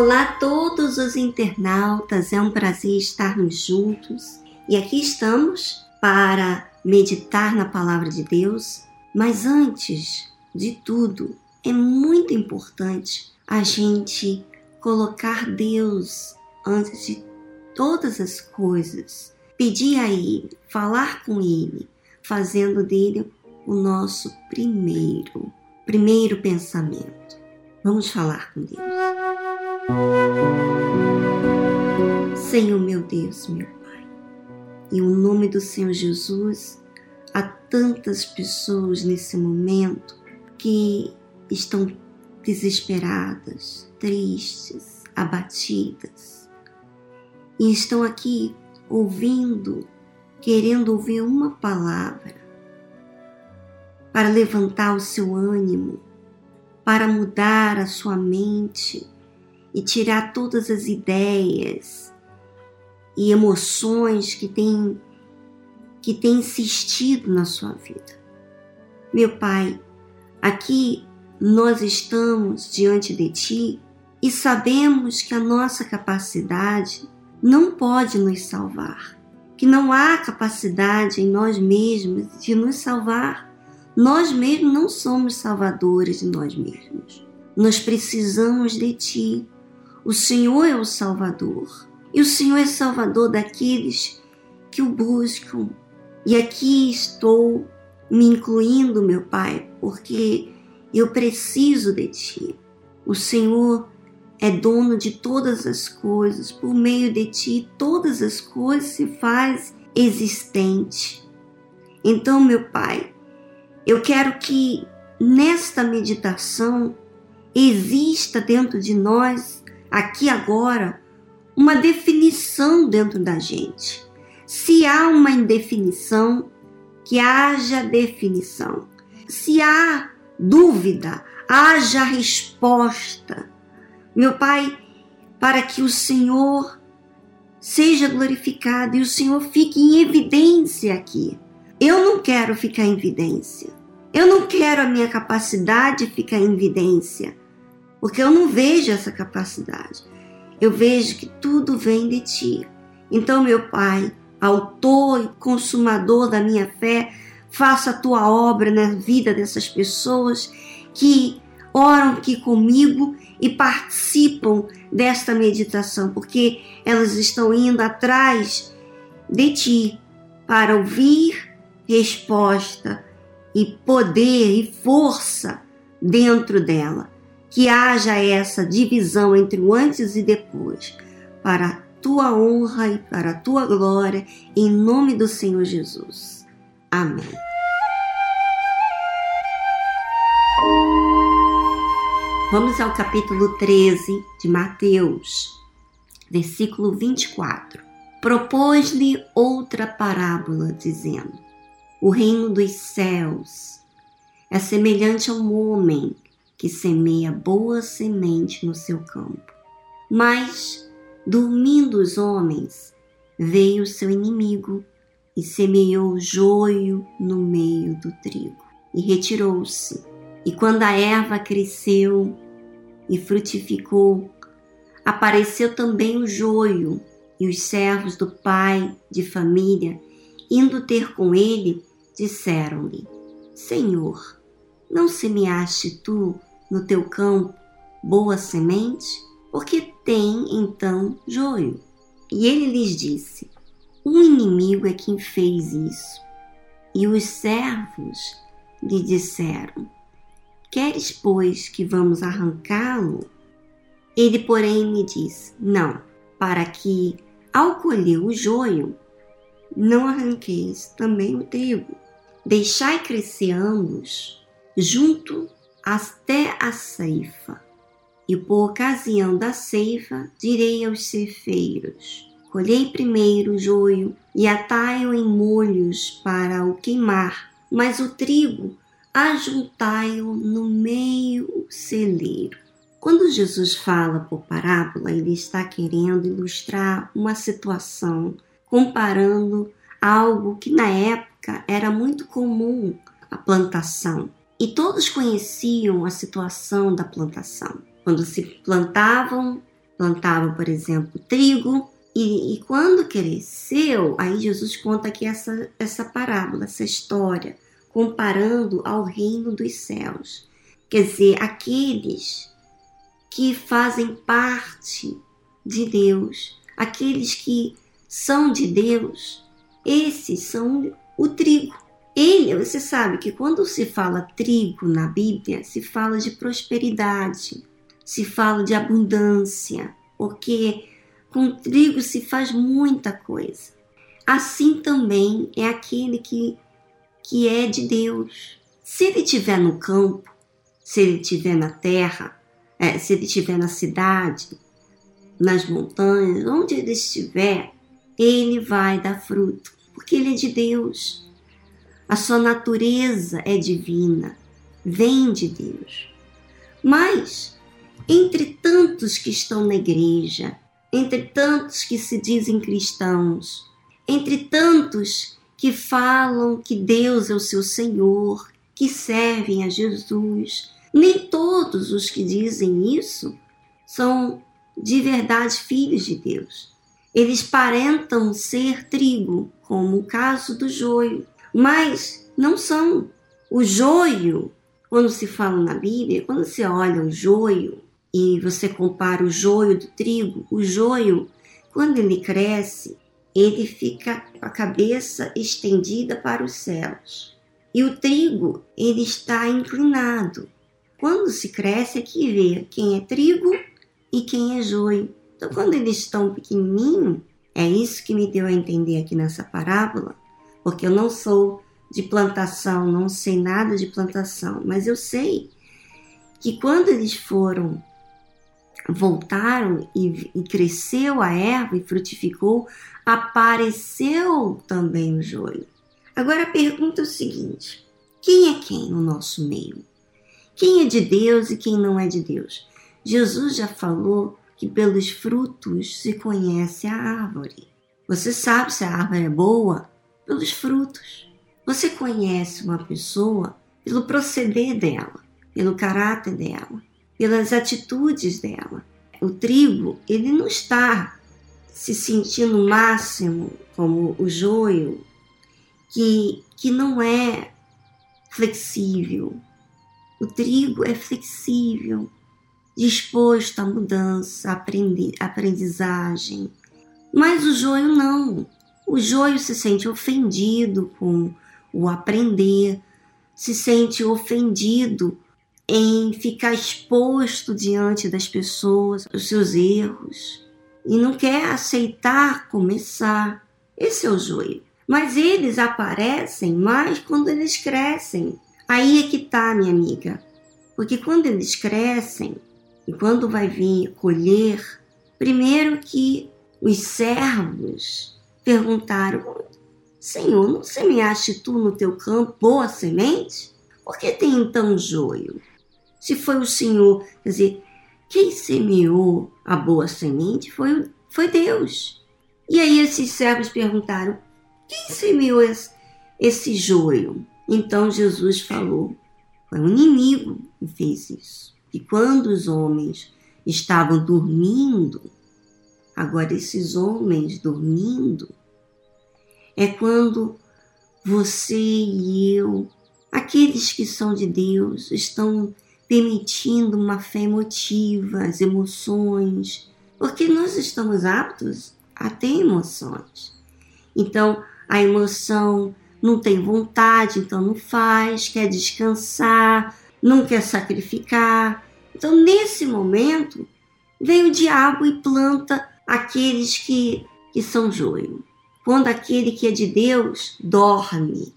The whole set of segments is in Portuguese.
Olá a todos os internautas, é um prazer estarmos juntos. E aqui estamos para meditar na palavra de Deus, mas antes de tudo, é muito importante a gente colocar Deus antes de todas as coisas, pedir a Ele, falar com Ele, fazendo dele o nosso primeiro, primeiro pensamento. Vamos falar com Deus. Senhor meu Deus, meu Pai, em o nome do Senhor Jesus, há tantas pessoas nesse momento que estão desesperadas, tristes, abatidas e estão aqui ouvindo, querendo ouvir uma palavra para levantar o seu ânimo, para mudar a sua mente e tirar todas as ideias e emoções que têm que têm insistido na sua vida. Meu Pai, aqui nós estamos diante de Ti e sabemos que a nossa capacidade não pode nos salvar, que não há capacidade em nós mesmos de nos salvar. Nós mesmos não somos salvadores de nós mesmos. Nós precisamos de Ti. O Senhor é o Salvador. E o Senhor é Salvador daqueles que o buscam. E aqui estou me incluindo, meu Pai, porque eu preciso de Ti. O Senhor é dono de todas as coisas, por meio de Ti todas as coisas se faz existente. Então, meu Pai, eu quero que nesta meditação exista dentro de nós, aqui agora, uma definição dentro da gente. Se há uma indefinição, que haja definição. Se há dúvida, haja resposta. Meu Pai, para que o Senhor seja glorificado e o Senhor fique em evidência aqui. Eu não quero ficar em evidência. Eu não quero a minha capacidade ficar em evidência, porque eu não vejo essa capacidade. Eu vejo que tudo vem de ti. Então, meu Pai, autor e consumador da minha fé, faça a tua obra na vida dessas pessoas que oram aqui comigo e participam desta meditação, porque elas estão indo atrás de ti para ouvir resposta e poder e força dentro dela. Que haja essa divisão entre o antes e depois, para a tua honra e para a tua glória, em nome do Senhor Jesus. Amém. Vamos ao capítulo 13 de Mateus, versículo 24. Propôs-lhe outra parábola, dizendo: O reino dos céus é semelhante a um homem que semeia boa semente no seu campo. Mas, dormindo os homens, veio seu inimigo e semeou joio no meio do trigo e retirou-se e quando a erva cresceu e frutificou, apareceu também o joio, e os servos do pai de família, indo ter com ele, disseram-lhe: Senhor, não semeaste tu no teu campo boa semente? Porque tem então joio. E ele lhes disse: Um inimigo é quem fez isso. E os servos lhe disseram: Queres, pois, que vamos arrancá-lo? Ele, porém, me disse: Não, para que, ao colher o joio, não arranqueis também o trigo. Deixai crescer ambos, junto até a ceifa. E por ocasião da ceifa, direi aos ceifeiros: Colhei primeiro o joio e atai-o em molhos para o queimar, mas o trigo ajuntai-o no meio celeiro. Quando Jesus fala por parábola, ele está querendo ilustrar uma situação, comparando algo que na época era muito comum, a plantação. E todos conheciam a situação da plantação. Quando se plantavam plantavam, por exemplo, trigo, e, e, quando cresceu, aí Jesus conta aqui essa, essa parábola, essa história, comparando ao reino dos céus. Quer dizer, aqueles que fazem parte de Deus, aqueles que são de Deus, esses são o trigo. Ele, você sabe que quando se fala trigo na Bíblia, se fala de prosperidade, se fala de abundância, porque com trigo se faz muita coisa. Assim também é aquele que, que é de Deus. Se ele estiver no campo, se ele estiver na terra, é, se ele estiver na cidade, nas montanhas, onde ele estiver, ele vai dar fruto, porque ele é de Deus. A sua natureza é divina, vem de Deus. Mas, entre tantos que estão na igreja, entre tantos que se dizem cristãos, entre tantos que falam que Deus é o seu Senhor, que servem a Jesus, nem todos os que dizem isso são de verdade filhos de Deus. Eles parentam ser trigo, como o caso do joio, mas não são. O joio, quando se fala na Bíblia, quando você olha o joio e você compara o joio do trigo, o joio, quando ele cresce, ele fica com a cabeça estendida para os céus. E o trigo, ele está inclinado. Quando se cresce, é que vê quem é trigo e quem é joio. Então, quando eles estão pequenininho, é isso que me deu a entender aqui nessa parábola, porque eu não sou de plantação, não sei nada de plantação, mas eu sei que quando eles foram voltaram e, e, cresceu a erva e frutificou, apareceu também o joio. Agora a pergunta é o seguinte: quem é quem no nosso meio? Quem é de Deus e quem não é de Deus? Jesus já falou que pelos frutos se conhece a árvore. Você sabe se a árvore é boa pelos frutos. Você conhece uma pessoa pelo proceder dela, pelo caráter dela, pelas atitudes dela. O trigo, ele não está se sentindo máximo como o joio, que, que não é flexível, o trigo é flexível, disposto à mudança, à aprendizagem. Mas o joio não. O joio se sente ofendido com o aprender, se sente ofendido em ficar exposto diante das pessoas, os seus erros, e não quer aceitar começar. Esse é o joio. Mas eles aparecem mais quando eles crescem. Aí é que tá, minha amiga. Porque quando eles crescem e quando vai vir colher, primeiro que os servos perguntaram: Senhor, não semeaste tu no teu campo boa semente? Por que tem então joio? Se foi o Senhor, quer dizer, quem semeou a boa semente foi, foi Deus. E aí esses servos perguntaram: quem semeou esse, esse joio? Então Jesus falou: foi um inimigo que fez isso. E quando os homens estavam dormindo, agora esses homens dormindo, é quando você e eu, aqueles que são de Deus, estão permitindo uma fé emotiva, as emoções, porque nós estamos aptos a ter emoções. Então, a emoção não tem vontade, então não faz, quer descansar, não quer sacrificar. Então, nesse momento, vem o diabo e planta aqueles que, que são joio. Quando aquele que é de Deus dorme.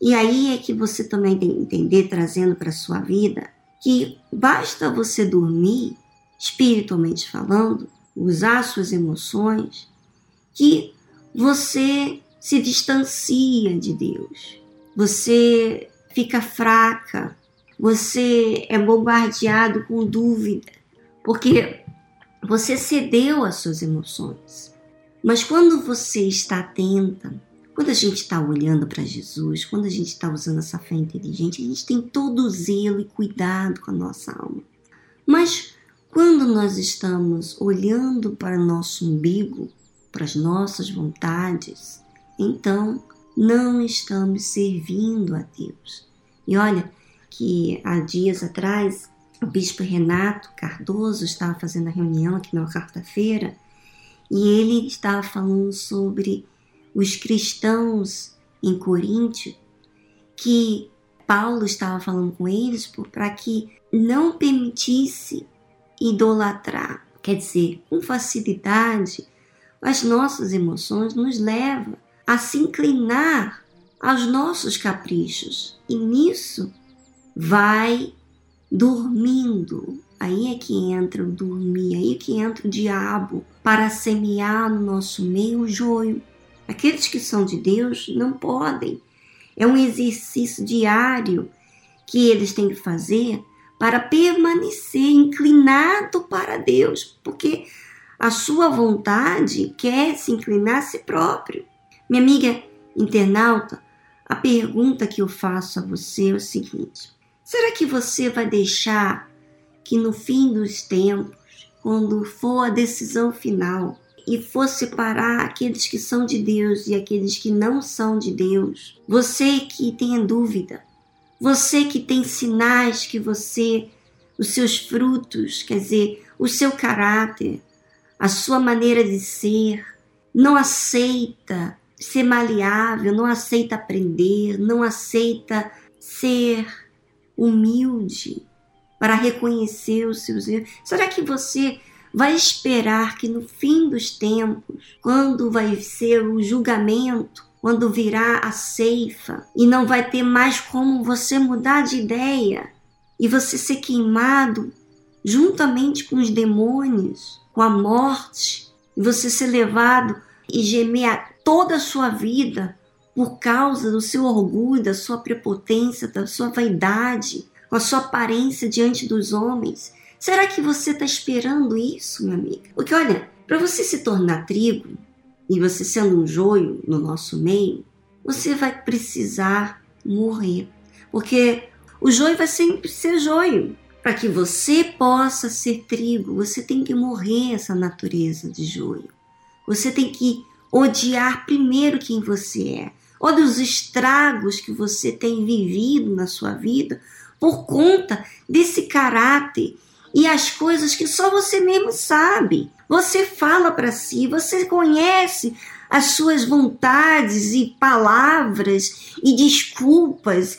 E aí é que você também tem que entender, trazendo para a sua vida, que basta você dormir, espiritualmente falando, usar suas emoções, que você se distancia de Deus. Você fica fraca, você é bombardeado com dúvida, porque você cedeu às suas emoções. Mas quando você está atenta, quando a gente está olhando para Jesus, quando a gente está usando essa fé inteligente, a gente tem todo o zelo e cuidado com a nossa alma. Mas Quando nós estamos olhando para o nosso umbigo, para as nossas vontades, então não estamos servindo a Deus. E olha que há dias atrás o bispo Renato Cardoso estava fazendo a reunião aqui na quarta-feira e ele estava falando sobre os cristãos em Coríntio que Paulo estava falando com eles para que não permitisse idolatrar. Quer dizer, com facilidade, as nossas emoções nos levam a se inclinar aos nossos caprichos. E nisso vai dormindo. Aí é que entra o dormir, aí é que entra o diabo para semear no nosso meio o joio. Aqueles que são de Deus não podem. É um exercício diário que eles têm que fazer para permanecer inclinado para Deus, porque a sua vontade quer se inclinar a si próprio. Minha amiga internauta, a pergunta que eu faço a você é o seguinte: será que você vai deixar que no fim dos tempos, quando for a decisão final, e for separar aqueles que são de Deus e aqueles que não são de Deus, você que tem dúvida, você que tem sinais que você, os seus frutos, quer dizer, o seu caráter, a sua maneira de ser, não aceita ser maleável, não aceita aprender, não aceita ser humilde para reconhecer os seus erros. Será que você vai esperar que no fim dos tempos, quando vai ser o julgamento, quando virá a ceifa e não vai ter mais como você mudar de ideia e você ser queimado juntamente com os demônios, com a morte, e você ser levado e gemer toda a sua vida por causa do seu orgulho, da sua prepotência, da sua vaidade, com a sua aparência diante dos homens. Será que você está esperando isso, minha amiga? Porque olha, para você se tornar trigo e você sendo um joio no nosso meio, você vai precisar morrer. Porque o joio vai sempre ser joio. Para que você possa ser trigo, você tem que morrer essa natureza de joio. Você tem que odiar primeiro quem você é. Olha os estragos que você tem vivido na sua vida por conta desse caráter e as coisas que só você mesmo sabe. Você fala para si, você conhece as suas vontades e palavras e desculpas.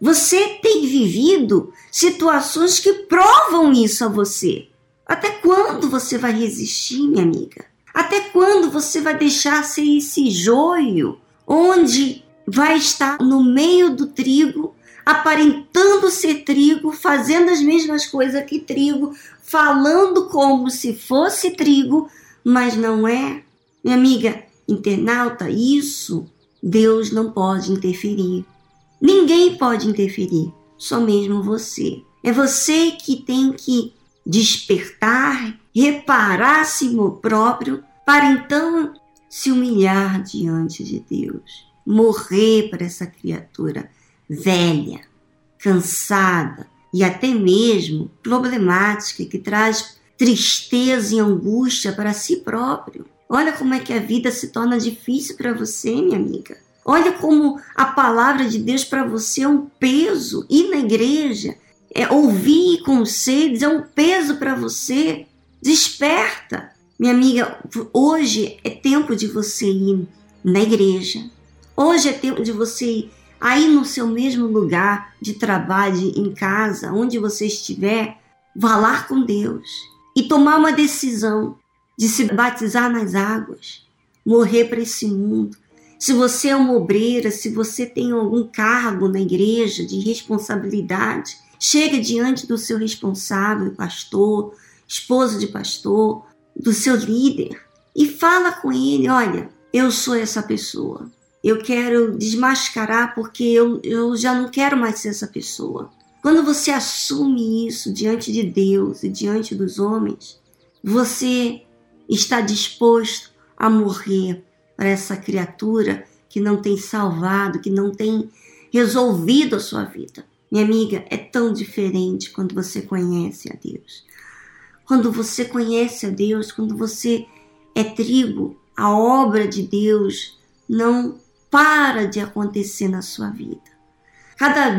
Você tem vivido situações que provam isso a você. Até quando você vai resistir, minha amiga? Até quando você vai deixar ser esse joio onde vai estar no meio do trigo aparentando ser trigo, fazendo as mesmas coisas que trigo, falando como se fosse trigo, mas não é. Minha amiga internauta, isso Deus não pode interferir. Ninguém pode interferir, só mesmo você. É você que tem que despertar, reparar a si próprio, para então se humilhar diante de Deus, morrer para essa criatura velha, cansada e até mesmo problemática, que traz tristeza e angústia para si próprio. Olha como é que a vida se torna difícil para você, minha amiga. Olha como a palavra de Deus para você é um peso. Ir na igreja, é ouvir conselhos, é um peso para você. Desperta. Minha amiga, hoje é tempo de você ir na igreja. Hoje é tempo de você aí no seu mesmo lugar de trabalho, em casa, onde você estiver, lá com Deus e tomar uma decisão de se batizar nas águas, morrer para esse mundo. Se você é uma obreira, se você tem algum cargo na igreja de responsabilidade, chega diante do seu responsável, pastor, esposo de pastor, do seu líder e fala com ele: olha, eu sou essa pessoa eu quero desmascarar porque eu, eu já não quero mais ser essa pessoa. Quando você assume isso diante de Deus e diante dos homens, você está disposto a morrer para essa criatura que não tem salvado, que não tem resolvido a sua vida. Minha amiga, é tão diferente quando você conhece a Deus. Quando você conhece a Deus, quando você é trigo, a obra de Deus não para de acontecer na sua vida. Cada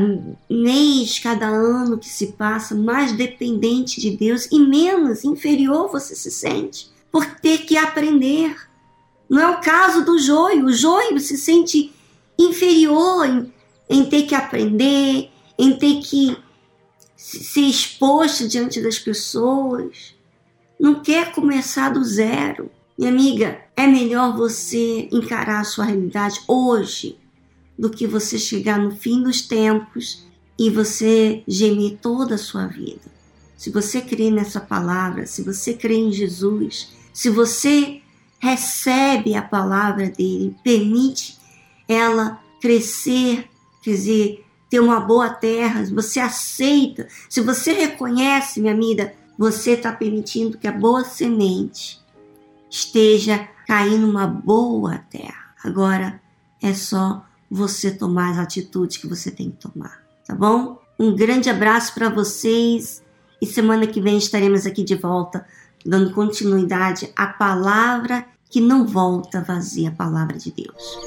mês, cada ano que se passa, mais dependente de Deus e menos inferior você se sente por ter que aprender. Não é o caso do joio. O joio se sente inferior em, em ter que aprender, em ter que ser exposto diante das pessoas. Não quer começar do zero. Minha amiga, é melhor você encarar a sua realidade hoje do que você chegar no fim dos tempos e você gemer toda a sua vida. Se você crê nessa palavra, se você crê em Jesus, se você recebe a palavra dele, permite ela crescer, quer dizer, ter uma boa terra, você aceita, se você reconhece, minha amiga, você está permitindo que a boa semente esteja caindo numa boa terra. Agora é só você tomar as atitudes que você tem que tomar, tá bom? Um grande abraço para vocês e semana que vem estaremos aqui de volta, dando continuidade à palavra que não volta vazia, a palavra de Deus.